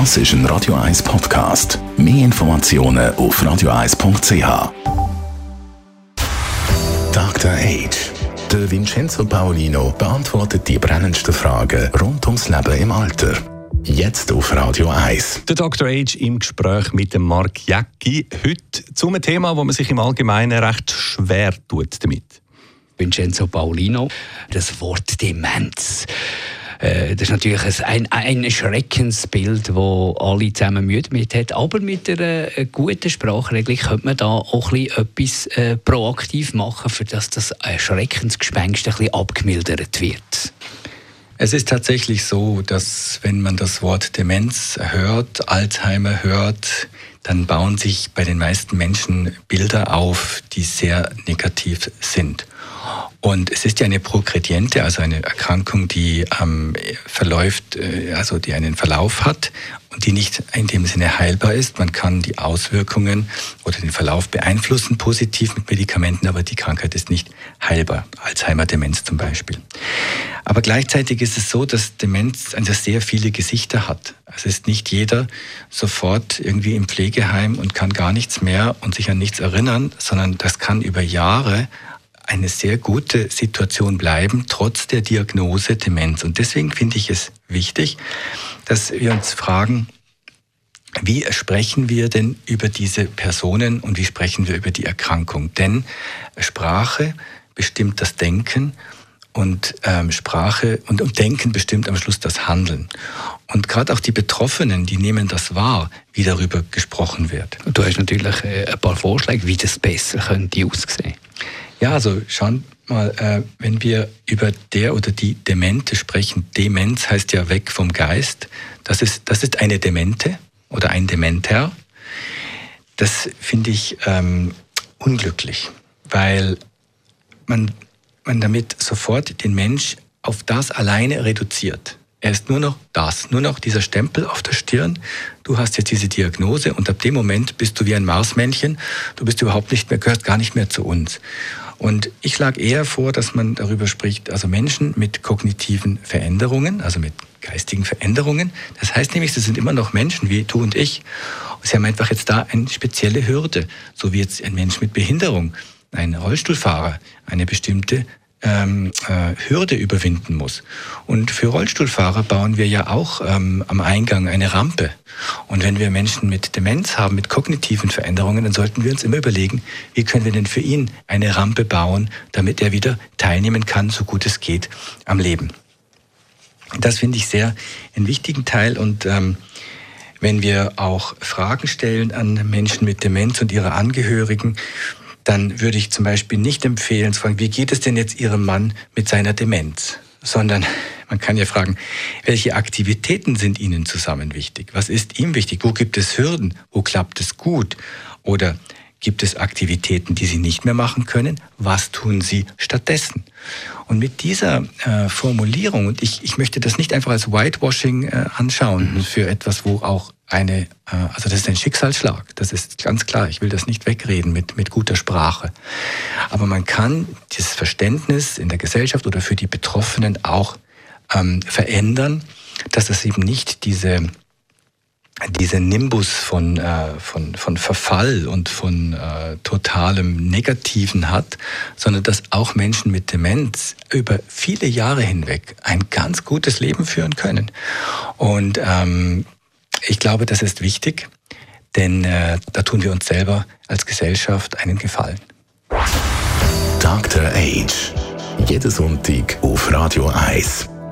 Das ist ein Radio 1 Podcast. Mehr Informationen auf radio1.ch. Dr. Age. Der Vincenzo Paolino beantwortet die brennendsten Fragen rund ums Leben im Alter. Jetzt auf Radio 1. Der Dr. Age im Gespräch mit dem Mark Jäcki. Heute zu einem Thema, wo man sich im Allgemeinen recht schwer tut damit. Vincenzo Paolino, das Wort Demenz. Äh, das ist natürlich ein, ein Schreckensbild, das alle zusammen müde mit hat. Aber mit einer äh, guten Sprachregelung könnte man da auch ein etwas äh, proaktiv machen, für dass das Schreckensgespenst ein bisschen abgemildert wird. Es ist tatsächlich so, dass wenn man das Wort Demenz hört, Alzheimer hört, dann bauen sich bei den meisten Menschen Bilder auf, die sehr negativ sind. Und es ist ja eine Progrediente, also eine Erkrankung, die ähm, verläuft, äh, also die einen Verlauf hat und die nicht in dem Sinne heilbar ist. Man kann die Auswirkungen oder den Verlauf beeinflussen, positiv mit Medikamenten, aber die Krankheit ist nicht heilbar. Alzheimer-Demenz zum Beispiel. Aber gleichzeitig ist es so, dass Demenz also sehr viele Gesichter hat. Es ist nicht jeder sofort irgendwie im Pflegeheim und kann gar nichts mehr und sich an nichts erinnern, sondern das kann über Jahre eine sehr gute Situation bleiben, trotz der Diagnose Demenz. Und deswegen finde ich es wichtig, dass wir uns fragen, wie sprechen wir denn über diese Personen und wie sprechen wir über die Erkrankung? Denn Sprache bestimmt das Denken und ähm, Sprache und, und Denken bestimmt am Schluss das Handeln. Und gerade auch die Betroffenen, die nehmen das wahr, wie darüber gesprochen wird. Du hast natürlich äh, ein paar Vorschläge, wie das besser könnte aussehen. Ja, also schauen mal, äh, wenn wir über der oder die Demente sprechen, Demenz heißt ja weg vom Geist. Das ist, das ist eine Demente oder ein Dementer. Das finde ich ähm, unglücklich, weil man, man damit sofort den Mensch auf das alleine reduziert. Er ist nur noch das, nur noch dieser Stempel auf der Stirn. Du hast jetzt diese Diagnose und ab dem Moment bist du wie ein Marsmännchen. Du bist überhaupt nicht mehr, gehörst gar nicht mehr zu uns. Und ich schlage eher vor, dass man darüber spricht, also Menschen mit kognitiven Veränderungen, also mit geistigen Veränderungen. Das heißt nämlich, sie sind immer noch Menschen wie du und ich. Sie haben einfach jetzt da eine spezielle Hürde, so wie jetzt ein Mensch mit Behinderung, ein Rollstuhlfahrer, eine bestimmte ähm, äh, Hürde überwinden muss. Und für Rollstuhlfahrer bauen wir ja auch ähm, am Eingang eine Rampe. Und wenn wir Menschen mit Demenz haben, mit kognitiven Veränderungen, dann sollten wir uns immer überlegen, wie können wir denn für ihn eine Rampe bauen, damit er wieder teilnehmen kann, so gut es geht, am Leben. Das finde ich sehr einen wichtigen Teil und ähm, wenn wir auch Fragen stellen an Menschen mit Demenz und ihre Angehörigen, dann würde ich zum Beispiel nicht empfehlen zu fragen, wie geht es denn jetzt Ihrem Mann mit seiner Demenz? Sondern man kann ja fragen, welche Aktivitäten sind Ihnen zusammen wichtig? Was ist ihm wichtig? Wo gibt es Hürden? Wo klappt es gut? Oder Gibt es Aktivitäten, die Sie nicht mehr machen können? Was tun Sie stattdessen? Und mit dieser äh, Formulierung, und ich, ich möchte das nicht einfach als Whitewashing äh, anschauen mhm. für etwas, wo auch eine, äh, also das ist ein Schicksalsschlag, das ist ganz klar, ich will das nicht wegreden mit, mit guter Sprache. Aber man kann dieses Verständnis in der Gesellschaft oder für die Betroffenen auch ähm, verändern, dass das eben nicht diese dieser Nimbus von, äh, von, von Verfall und von äh, totalem Negativen hat, sondern dass auch Menschen mit Demenz über viele Jahre hinweg ein ganz gutes Leben führen können. Und ähm, ich glaube, das ist wichtig, denn äh, da tun wir uns selber als Gesellschaft einen Gefallen. Dr. Age. Jeden Sonntag auf Radio 1.